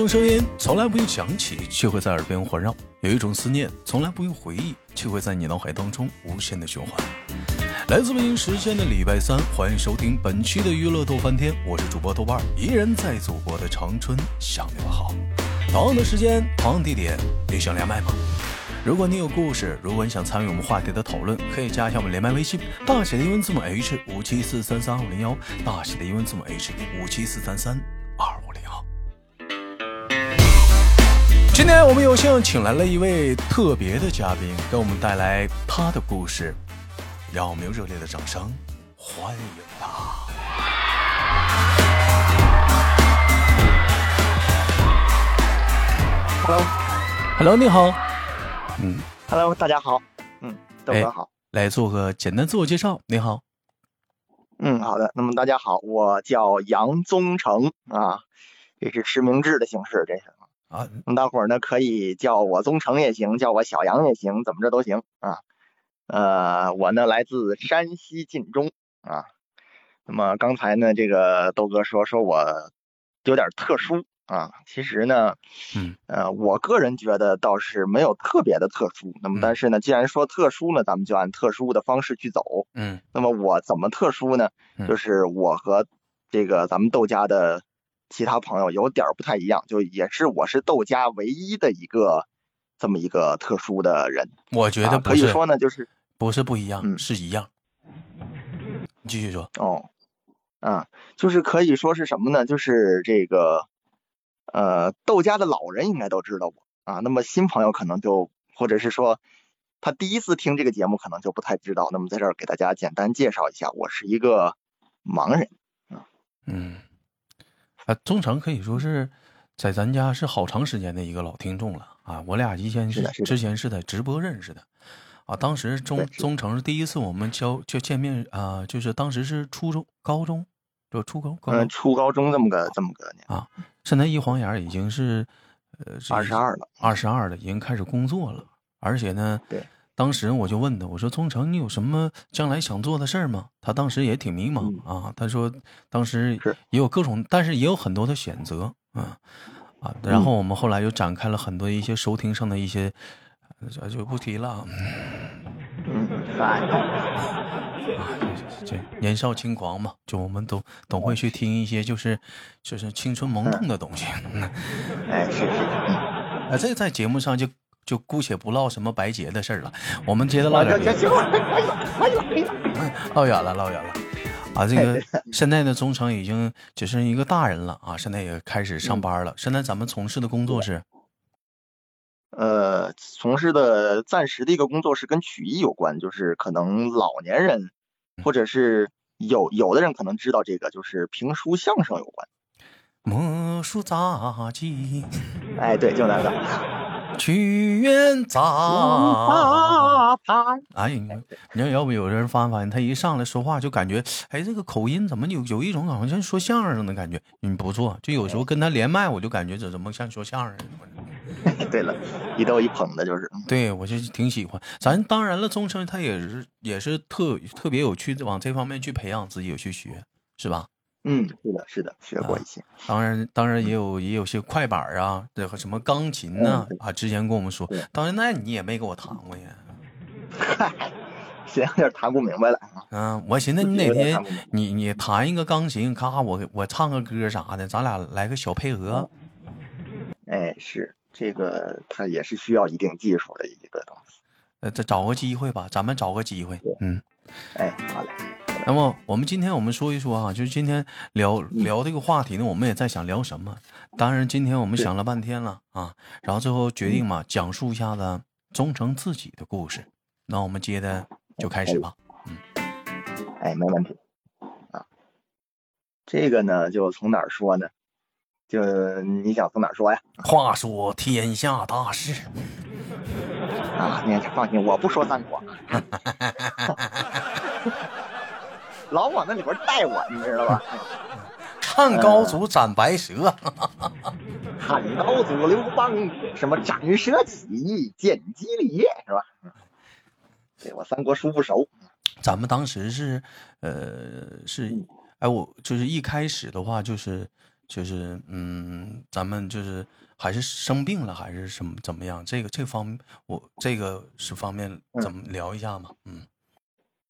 种声音从来不用响起，却会在耳边环绕；有一种思念从来不用回忆，却会在你脑海当中无限的循环。来自北京时间的礼拜三，欢迎收听本期的娱乐逗翻天，我是主播豆瓣，依然在祖国的长春向你们好。同样的时间，同样地点，你想连麦吗？如果你有故事，如果你想参与我们话题的讨论，可以加一下我们连麦微信，大写的英文字母 H 五七四三三二五零幺，大写的英文字母 H 五七四三三今天我们有幸请来了一位特别的嘉宾，给我们带来他的故事，让我们用热烈的掌声欢迎他。Hello，你好，嗯，Hello，大家好，嗯，豆哎哥好，来做个简单自我介绍。你好，嗯，好的，那么大家好，我叫杨宗成啊，这是实名制的形式，这是，啊，大伙儿呢可以叫我宗成也行，叫我小杨也行，怎么着都行啊，呃，我呢来自山西晋中啊，那么刚才呢这个豆哥说说我有点特殊啊，其实呢，嗯，呃，我个人觉得倒是没有特别的特殊，那么嗯但是呢，既然说特殊呢，咱们就按特殊的方式去走。嗯。那么我怎么特殊呢？嗯。就是我和这个咱们豆家的其他朋友有点儿不太一样，就也是我是豆家唯一的一个这么一个特殊的人。我觉啊得不是，可以说呢，就是不是不一样，嗯是一样。你继续说。哦，啊，就是可以说是什么呢？就是这个呃，豆家的老人应该都知道我啊，那么新朋友可能就或者是说。他第一次听这个节目，可能就不太知道。那么在这儿给大家简单介绍一下，我是一个盲人啊。嗯，啊，宗成可以说是在咱家是好长时间的一个老听众了啊。我俩以前是之前是在直播认识的啊。当时宗对是的宗成是第一次我们交就见面啊，就是当时是初中、高中，就初高高嗯，初高中这么个这么个年，啊。现在一晃眼已经是呃二十二了。二十二了，已经开始工作了，而且呢，对，当时我就问他，我说宗成，你有什么将来想做的事儿吗？他当时也挺迷茫、啊，他说当时也有各种，但是也有很多的选择，啊啊，然后我们后来又展开了很多一些收听上的一些，呃这就不提了啊，嗯，啊，这 这年少轻狂嘛，就我们都总会去听一些就是就是青春萌动的东西，哎，是是，嗯啊，这在节目上就就姑且不唠什么白洁的事儿了，我们接着唠。唠远了，唠远了。啊，这个现在的忠诚已经只是一个大人了啊，现在也开始上班了。现在咱们从事的工作是，呃，从事的暂时的一个工作是跟曲艺有关，就是可能老年人，或者是有有的人可能知道这个，就是评书相声有关。魔术杂技，哎，对，就那个。屈原杂。大盘，哎，你你要要不有人发现他一上来说话就感觉，哎，这个口音怎么有有一种好像说相声的感觉？嗯，不错，就有时候跟他连麦，我就感觉这怎么像说相声。对了，一逗一捧的，就是。对，我就挺喜欢。咱当然了，钟声他也是也是特特别有趣往这方面去培养自己，有去学，是吧？嗯，是的，是的，学过一些。当然，当然也有也有些快板啊，这和什么钢琴呐、嗯啊，之前跟我们说对，当然那你也没给我弹过呀。嗨，现在有点谈不明白了啊。嗯，我寻思你哪天你你弹一个钢琴，咔，我我唱个歌啥的，咱俩来个小配合。哎，是这个，它也是需要一定技术的一个东西。呃，再找个机会吧，咱们找个机会。嗯，哎，好嘞。那么我们今天我们说一说啊，就是今天聊聊这个话题呢，我们也在想聊什么。当然，今天我们想了半天了啊，然后最后决定嘛，讲述一下子忠诚自己的故事。那我们接着就开始吧。嗯哎，没问题。啊，这个呢，就从哪儿说呢？就你想从哪儿说呀？话说天下大事，啊，你放心，我不说三国，老往那里边带我，你知道吧？汉高祖斩白蛇，汉高祖刘邦什么斩蛇起义、见机礼，是吧？对我三国书不熟，咱们当时是，呃，是，哎，我就是一开始的话，就是就是嗯，咱们就是还是生病了，还是什么怎么样？这个这方我这个是方便怎么聊一下嘛？嗯，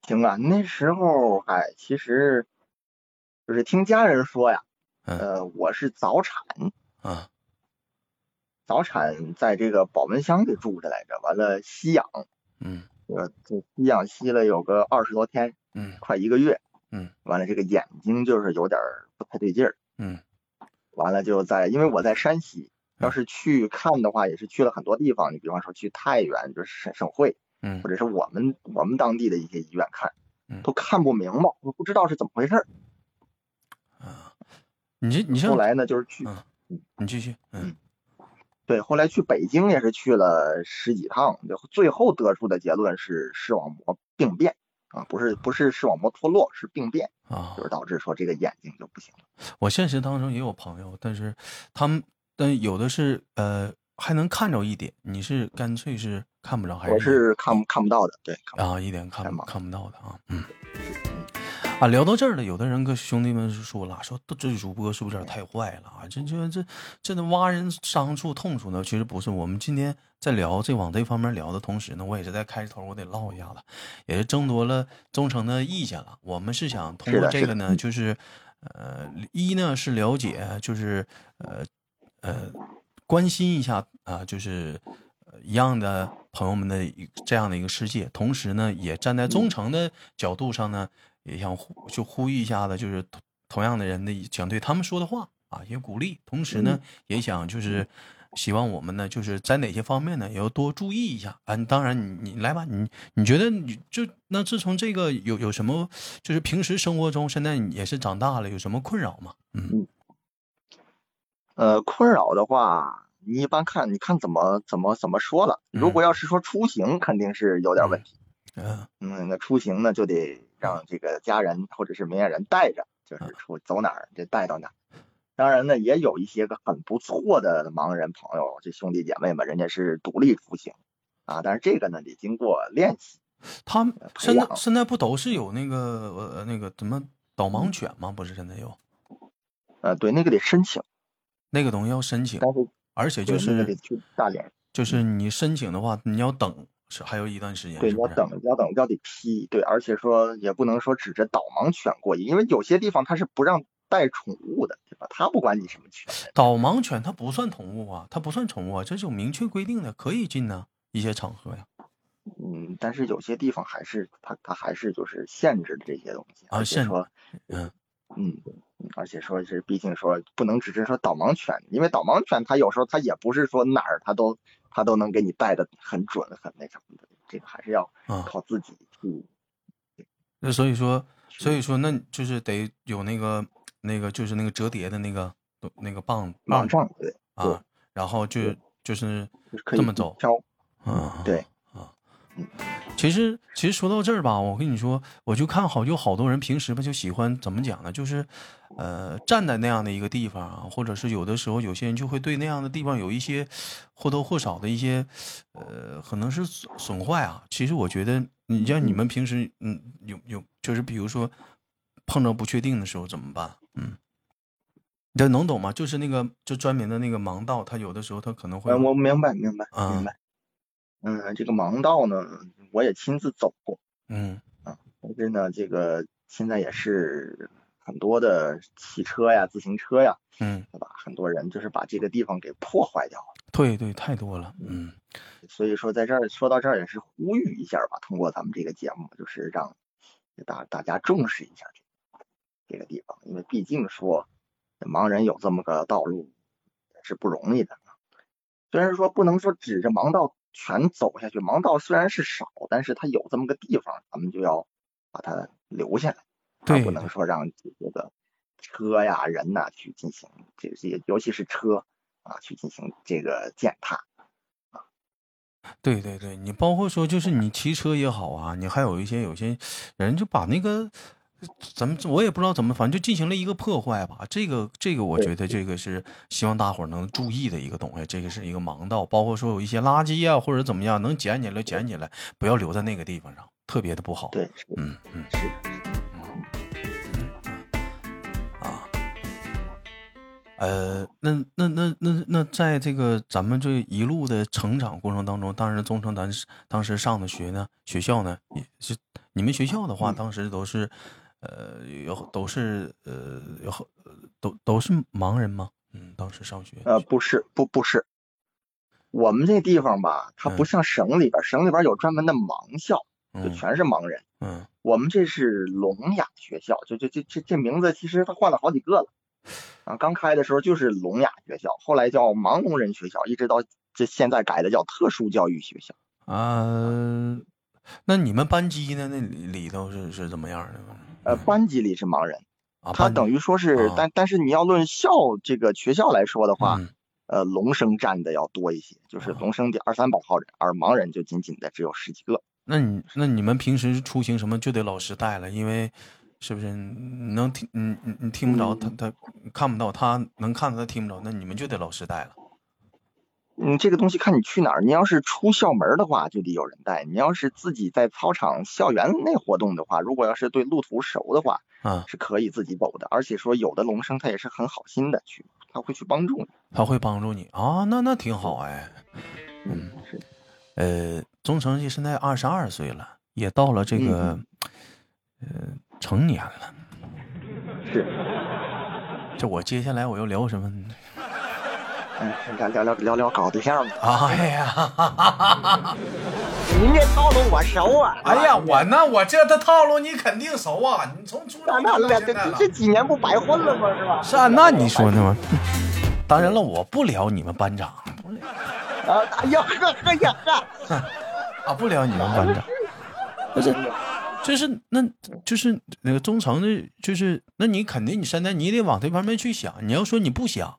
行啊，那时候哎，其实就是听家人说呀，呃，我是早产啊，早产在这个保温箱里住着来着，完了吸氧，嗯，这这吸氧吸了有个二十多天，嗯，快一个月，嗯，完了这个眼睛就是有点不太对劲儿，嗯。完了就在，因为我在山西，要是去看的话，也是去了很多地方。你比方说去太原，就是省省会，嗯，或者是我们我们当地的一些医院看，嗯，都看不明白，我不知道是怎么回事。啊，你这你后来呢，就是去，嗯，你继续，嗯，对，后来去北京也是去了十几趟，就最后得出的结论是视网膜病变。啊，不是不是视网膜脱落，是病变啊，就是导致说这个眼睛就不行了。我现实当中也有朋友，但是他们但有的是呃还能看着一点，你是干脆是看不着还是？我是看看不到的，对啊，一点看看不到的啊，嗯。啊，聊到这儿了，有的人跟兄弟们说了，说这主播是不是有点太坏了啊？这这这这能挖人伤处痛处呢？其实不是，我们今天在聊这往这方面聊的同时呢，我也是在开头我得唠一下子，也是争夺了忠诚的意见了。我们是想通过这个呢，就是呃，一呢是了解，就是呃呃关心一下啊，就是一样的朋友们的这样的一个世界，同时呢，也站在忠诚的角度上呢。也想呼就呼吁一下子，就是同同样的人的想对他们说的话啊，也鼓励。同时呢，也想就是希望我们呢，就是在哪些方面呢，也要多注意一下啊。当然，你你来吧，你你觉得你就那自从这个有有什么，就是平时生活中现在也是长大了，有什么困扰吗？嗯，呃，困扰的话，你一般看你看怎么怎么怎么说了。如果要是说出行，肯定是有点问题。嗯嗯，那出行呢就得。让这个家人或者是明眼人带着，就是出走哪儿就带到哪儿。当然呢，也有一些个很不错的盲人朋友，这兄弟姐妹们，人家是独立出行啊。但是这个呢，得经过练习。他们现在现在不都是有那个呃那个怎么导盲犬吗？不是现在有？呃，对，那个得申请，那个东西要申请，而且就是就是你申请的话，你要等。是还有一段时间，对，要等，要等，要得批，对，而且说也不能说指着导盲犬过夜，因为有些地方它是不让带宠物的，对吧？他不管你什么犬。导盲犬它不算宠物啊，它不算宠物啊，这是有明确规定的，可以进呢一些场合呀。嗯，但是有些地方还是它它还是就是限制这些东西，啊，限说，嗯嗯，而且说是毕竟说不能只是说导盲犬，因为导盲犬它有时候它也不是说哪儿它都。它都能给你带的很准，很那什么的，这个还是要靠自己去。那所以说，所以说，那就是得有那个那个，就是那个折叠的那个那个棒棒杖，对啊，然后就就是这么走，嗯，对啊，嗯。其实，其实说到这儿吧，我跟你说，我就看好有好多人平时吧就喜欢怎么讲呢？就是，呃，站在那样的一个地方啊，或者是有的时候有些人就会对那样的地方有一些或多或少的一些，呃，可能是损坏啊。其实我觉得，你像你们平时，嗯，有有，就是比如说碰到不确定的时候怎么办？嗯，你能懂吗？就是那个就专门的那个盲道，他有的时候他可能会，我明白，明白，明白。嗯，这个盲道呢？我也亲自走过，嗯啊，但是呢，这个现在也是很多的汽车呀、自行车呀，嗯，对吧？很多人就是把这个地方给破坏掉了。对对，太多了，嗯。所以说，在这儿说到这儿也是呼吁一下吧，通过咱们这个节目，就是让大大家重视一下这这个地方，因为毕竟说盲人有这么个道路也是不容易的。虽然说不能说指着盲道。全走下去，盲道虽然是少，但是它有这么个地方，咱们就要把它留下来，对，不能说让这个车呀、人呐去进行这些，尤其是车啊去进行这个践踏啊。对对对，你包括说就是你骑车也好啊，你还有一些有些人就把那个。咱们我也不知道怎么，反正就进行了一个破坏吧。这个这个，我觉得这个是希望大伙儿能注意的一个东西。这个是一个盲道，包括说有一些垃圾啊或者怎么样，能捡起来捡起来，不要留在那个地方上，特别的不好。对，嗯嗯是，啊呃，那那那那那，在这个咱们这一路的成长过程当中，当然宗成咱当时上的学呢，学校呢也是你们学校的话，当时都是呃有都是呃有都都是盲人吗？嗯，当时上学呃不是不不是，我们这地方吧，它不像省里边，省里边有专门的盲校，就全是盲人。嗯，我们这是聋哑学校，就就这这这名字其实它换了好几个了。啊，刚开的时候就是聋哑学校，后来叫盲聋人学校，一直到这现在改的叫特殊教育学校。啊，那你们班级呢？那里头是是怎么样的？呃，班级里是盲人，他等于说是，但但是你要论校这个学校来说的话，呃，聋生占的要多一些，就是聋生得二三百号人，而盲人就仅仅的只有十几个。那你那你们平时出行什么就得老师带了，因为。是不是你能听？你你你听不着他，他看不到，他能看到，他听不着，那你们就得老师带了。嗯，这个东西看你去哪儿。你要是出校门的话，就得有人带；你要是自己在操场、校园内活动的话，如果要是对路途熟的话，啊，是可以自己走的。而且说有的龙生他也是很好心的去，他会去帮助你。他会帮助你啊？那那挺好哎。嗯，是。呃，钟成绩现在二十二岁了，也到了这个，呃。成年了，是。这我接下来我要聊什么？嗯，聊聊聊聊聊搞对象吧。哎呀，您这套路我熟啊！哎呀，我那我这的套路你肯定熟啊！你从初中到现在了，这几年不白混了吗？是吧？是啊，那你说呢吗？当然了，我不聊你们班长。啊！哎呀呵呵呀呵！啊，不聊你们班长。不是。就是那，就是那个忠诚的，就是那你肯定你现在你得往这方面去想。你要说你不想，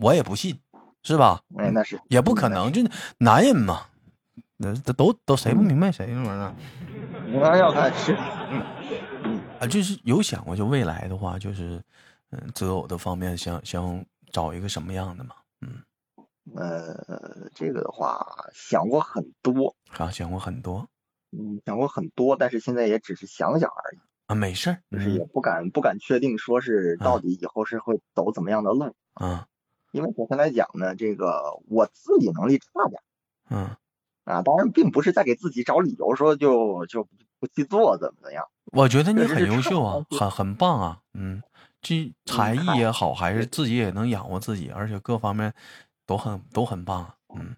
我也不信，是吧？哎，那是也不可能，就男人嘛，那都都谁不明白谁那玩意儿？我要看是，啊，就是有想过，就未来的话，就是嗯，择偶的方面，想想找一个什么样的嘛？嗯，呃，这个的话想过很多啊，想过很多。嗯，想过很多，但是现在也只是想想而已啊，没事儿，就是也不敢不敢确定说是到底以后是会走怎么样的路啊，因为首先来讲呢，这个我自理能力差点，嗯，啊，当然并不是在给自己找理由说就就不去做怎么怎么样，我觉得你很优秀啊，很很棒啊，嗯，这才艺也好，还是自己也能养活自己，而且各方面都很都很棒，嗯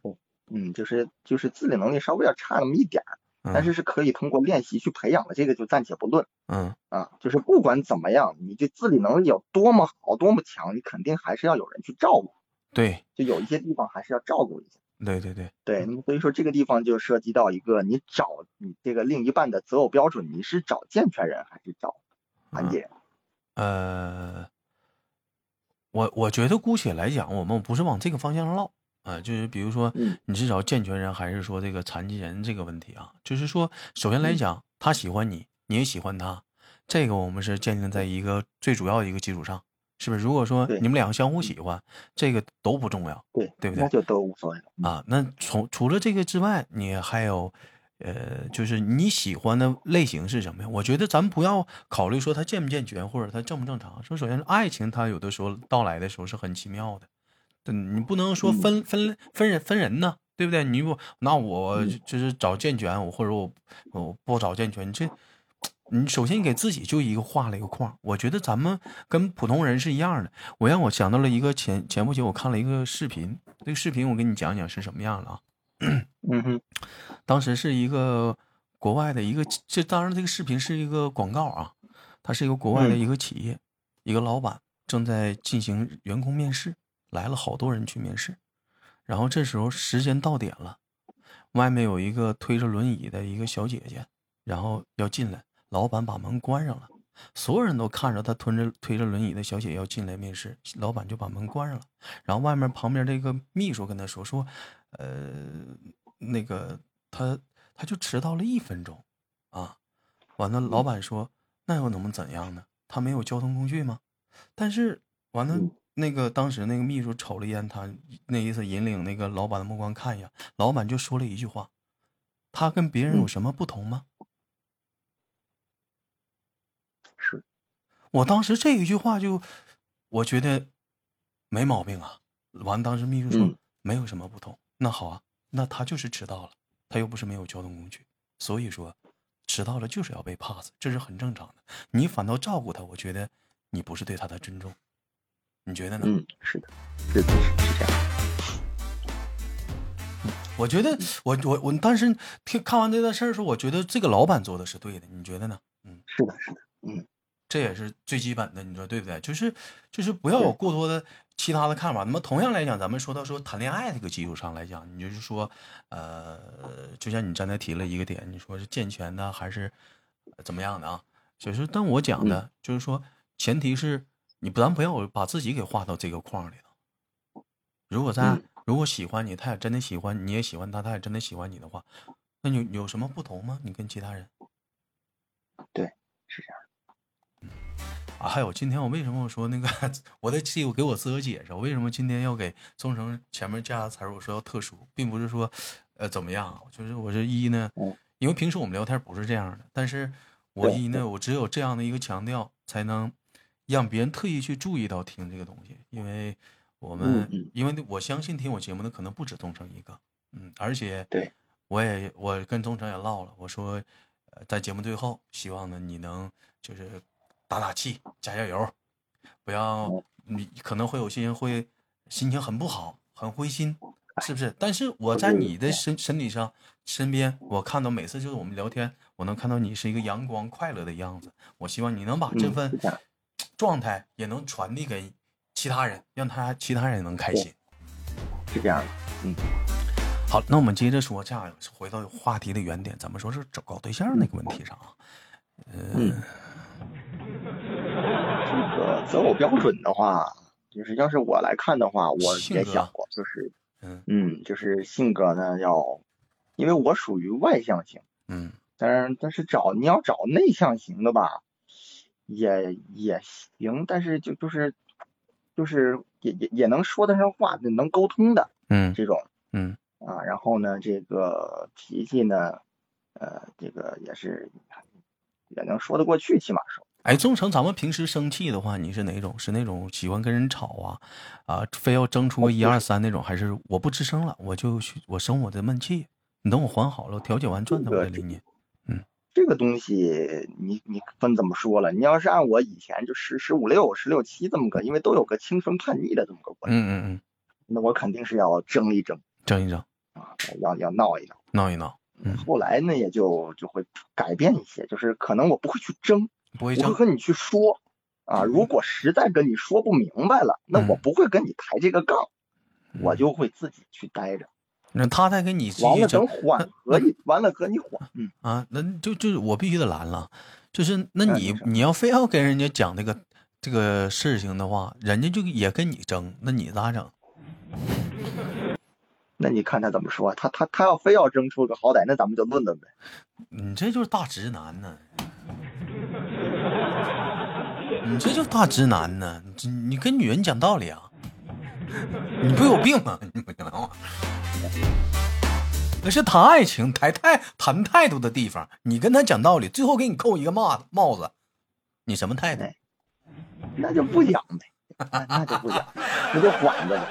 嗯，就是就是自理能力稍微要差那么一点儿。但是是可以通过练习去培养的，这个就暂且不论。嗯啊，就是不管怎么样，你这自理能力有多么好、多么强，你肯定还是要有人去照顾。对，就有一些地方还是要照顾一下。对对对对，那么所以说这个地方就涉及到一个，你找你这个另一半的择偶标准，你是找健全人还是找残疾人？呃，我我觉得姑且来讲，我们不是往这个方向上唠。啊，就是比如说，你是找健全人还是说这个残疾人这个问题啊？就是说，首先来讲，他喜欢你，你也喜欢他，这个我们是建立在一个最主要的一个基础上，是不是？如果说你们两个相互喜欢，这个都不重要，对对不对？那就都无所谓啊。那从除了这个之外，你还有，呃，就是你喜欢的类型是什么呀？我觉得咱们不要考虑说他健不健全或者他正不正常。说首先爱情，它有的时候到来的时候是很奇妙的。你不能说分分分人分人呢，对不对？你不那我就是找健全，我或者我我不找健全，你这你首先给自己就一个画了一个框。我觉得咱们跟普通人是一样的。我让我想到了一个前前不久我看了一个视频，这个视频我给你讲讲是什么样的啊？嗯哼，当时是一个国外的一个，这当然这个视频是一个广告啊，它是一个国外的一个企业，一个老板正在进行员工面试。来了好多人去面试，然后这时候时间到点了，外面有一个推着轮椅的一个小姐姐，然后要进来，老板把门关上了，所有人都看着她推着推着轮椅的小姐要进来面试，老板就把门关上了，然后外面旁边这个秘书跟他说说，呃，那个他他就迟到了一分钟，啊，完了老板说那又能怎样呢？他没有交通工具吗？但是完了。那个当时那个秘书瞅了一眼他，那意思引领那个老板的目光看一眼，老板就说了一句话：“他跟别人有什么不同吗？”是，我当时这一句话就，我觉得没毛病啊。完，当时秘书说嗯没有什么不同。那好啊，那他就是迟到了，他又不是没有交通工具，所以说迟到了就是要被 pass，这是很正常的。你反倒照顾他，我觉得你不是对他的尊重，你觉得呢？嗯，是的，是的，是是这样。我觉得我我我当时听看完这段事儿的时候，我觉得这个老板做的是对的，你觉得呢？嗯，是的，是的，嗯，这也是最基本的，你说对不对？就是就是不要有过多的其他的看法。那么同样来讲，咱们说到说谈恋爱这个基础上来讲，你就是说，呃，就像你刚才提了一个点，你说是健全的还是怎么样的啊？就是但我讲的、就是说，前提是你不咱不要把自己给画到这个框里头。如果在、嗯如果喜欢你，他也真的喜欢你，也喜欢他，他也真的喜欢你的话，那你有有什么不同吗？你跟其他人？对是这样。啊，还有今天我为什么我说那个我在记我给我自个解释，我为什么今天要给宗成前面加个词儿，我说要特殊，并不是说呃怎么样啊，就是我这一呢嗯，因为平时我们聊天不是这样的，但是我一呢，我只有这样的一个强调，才能让别人特意去注意到听这个东西，因为我们、因为我相信听我节目的可能不止宗成一个，嗯，而且对我也我跟宗成也唠了，我说，呃，在节目最后，希望呢你能就是打打气，加加油，不要嗯你可能会有些人会心情很不好，很灰心，是不是？但是我在你的身身体上身边，我看到每次就是我们聊天，我能看到你是一个阳光快乐的样子。我希望你能把这嗯份状态也能传递给其他人，让他其他人能开心。是这样的。嗯好，那我们接着说，这样回到话题的原点，咱们说是找搞对象那个问题上啊。嗯，这个择偶标准的话，就是要是我来看的话，我也想过，就是嗯嗯，就是性格呢要，因为我属于外向型，嗯但是但是找你要找内向型的吧，也也行，但是就就是就是也也也能说得上话，能沟通的嗯这种嗯啊，然后呢，这个脾气呢，呃，这个也是也能说得过去，起码说。哎，宗成，咱们平时生气的话，你是哪种？是那种喜欢跟人吵啊，啊，非要争出个一二三那种，还是我不吱声了，我就我生我的闷气，你等我缓好了，调解完转头我再理你。这个东西你你分怎么说了？你要是按我以前就十十五六、十六七这么个，因为都有个青春叛逆的这么个过程，嗯嗯嗯，那我肯定是要争一争争一争，啊，要要闹一闹。闹一闹，嗯后来呢，也就就会改变一些，就是可能我不会去争，不会争。我会和你去说啊。如果实在跟你说不明白了，那我嗯不会跟你抬这个杠，我就会自己去待着。那他再跟你继完了，等缓和一，完了和你缓，嗯，啊，那就就是我必须得拦了，就是那你哎你要非要跟人家讲这个这个事情的话，人家就也跟你争，那你咋整？那你看他怎么说？他他他要非要争出个好歹，那咱们就论论呗。你这就是大直男呢，你这就是大直男呢，你你跟女人讲道理啊？你不有病吗？你不行吗？那是谈爱情、谈态、谈态度的地方，你跟他讲道理，最后给你扣一个帽子帽子，你什么态度？哎那就不讲呗，那那就不讲，那就缓着呗，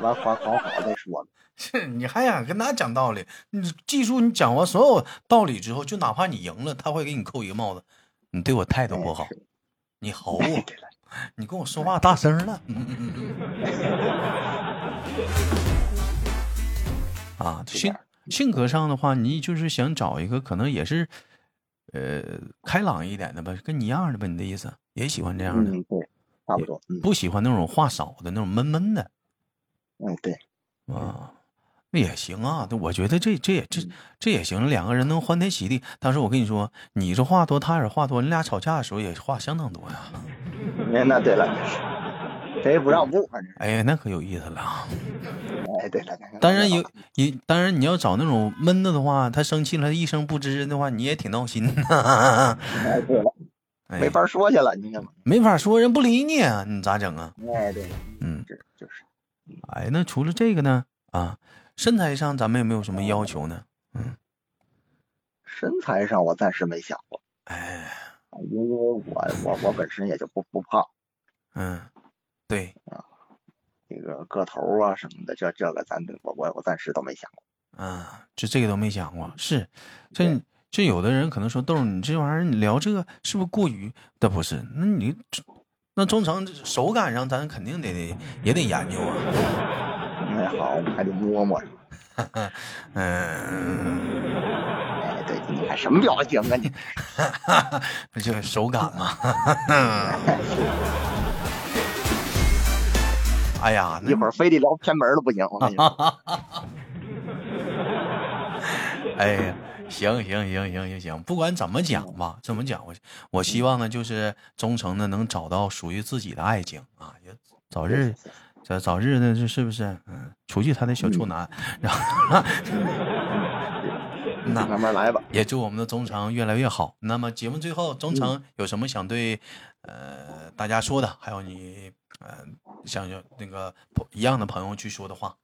完缓缓好再说呗。是你还想跟他讲道理？你记住，你讲完所有道理之后，就哪怕你赢了，他会给你扣一个帽子。你对我态度不好哎，你吼我，你跟我说话大声了。嗯嗯嗯嗯啊，性性格上的话，你就是想找一个可能也是，呃，开朗一点的吧，跟你一样的吧？你的意思也喜欢这样的，嗯，对，差不多，嗯不喜欢那种话少的那种闷闷的嗯，对，啊。那也行啊，那我觉得这这也这嗯这也行，两个人能欢天喜地。当时我跟你说，你这话多，他也话多，你俩吵架的时候也话相当多呀。哎，那对了，谁也不让步，反正，哎呀，那可有意思了啊。哎，对了，当然有，也当然你要找那种闷的的话，他生气了，他一声不吱的话，你也挺闹心的。哎，对了，哎没法说去了，你看嘛，没法说，人不理你啊，你咋整啊？哎，对，嗯，这就是，哎，那除了这个呢？啊，身材上咱们有没有什么要求呢？嗯身材上我暂时没想过，哎，因为我我我本身也就不不胖，嗯，对啊，这，个个头啊什么的，这这个咱我我我暂时都没想过。嗯，这这个都没想过。是，这这有的人可能说豆儿，你这玩意儿你聊这个是不是过于？的不是，那你那忠诚手感上咱肯定得得也得研究啊。那好，还得摸摸。嗯。哎，对，你看什么表情啊你？不就是手感吗？哎呀，一会儿非得聊偏门了不行，我跟你说。哎呀，行行行行行行，不管怎么讲吧，怎么讲，我我希望呢，就是忠诚的能找到属于自己的爱情啊，也早日早早日呢，这是不是？嗯，除去他的小处男，然后那 慢慢来吧。也祝我们的忠诚越来越好。那么节目最后，忠诚有什么想对呃大家说的？还有你。嗯，想要那个一样的朋友去说的话，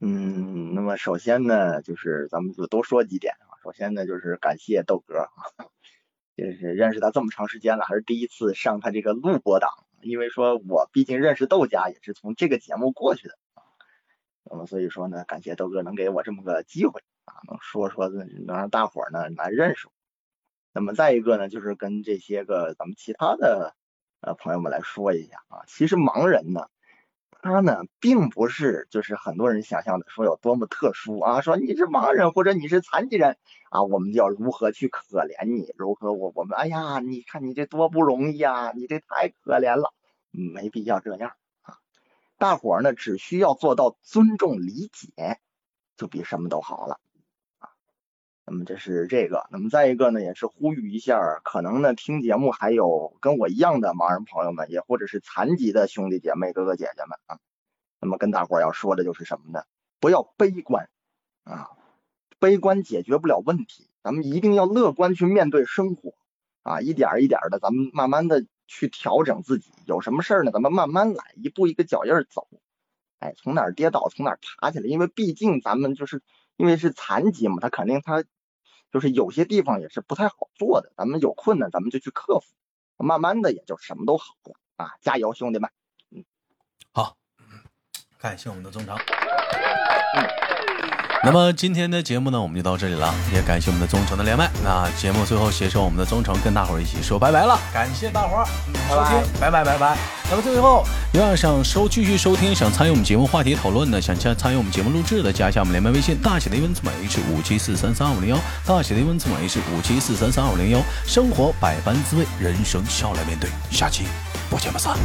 嗯，那么首先呢，就是咱们就多说几点啊。首先呢，就是感谢豆哥啊，就是认识他这么长时间了，还是第一次上他这个录播档，因为说我毕竟认识豆家也是从这个节目过去的啊。那么所以说呢，感谢豆哥能给我这么个机会啊，能说说能让大伙儿呢来认识我。那么再一个呢，就是跟这些个咱们其他的。呃，朋友们来说一下啊，其实盲人呢，他呢并不是就是很多人想象的说有多么特殊啊，说你是盲人或者你是残疾人啊，我们要如何去可怜你，如何我我们哎呀，你看你这多不容易啊，你这太可怜了，没必要这样啊，大伙儿呢只需要做到尊重理解，就比什么都好了。那么这是这个，那么再一个呢，也是呼吁一下，可能呢听节目还有跟我一样的盲人朋友们，也或者是残疾的兄弟姐妹、哥哥姐姐们啊。那么跟大伙要说的就是什么呢？不要悲观啊，悲观解决不了问题，咱们一定要乐观去面对生活啊，一点一点的，咱们慢慢的去调整自己。有什么事儿呢？咱们慢慢来，一步一个脚印走，哎，从哪儿跌倒从哪儿爬起来，因为毕竟咱们就是。因为是残疾嘛，他肯定他就是有些地方也是不太好做的。咱们有困难，咱们就去克服，慢慢的也就什么都好了啊！加油，兄弟们！嗯，好，感谢我们的中长。那么今天的节目呢，我们就到这里了，也感谢我们的忠诚的连麦。那节目最后携手我们的忠诚，跟大伙儿一起说拜拜了，感谢大伙儿收听，拜拜拜拜。那么最后，要想收继续收听，想参与我们节目话题讨论的，想加参与我们节目录制的，加一下我们连麦微信，大写的英文字母 H 五七四三三二五零幺，大写的英文字母 H 五七四三三二五零幺。生活百般滋味，人生笑来面对，下期不见不散。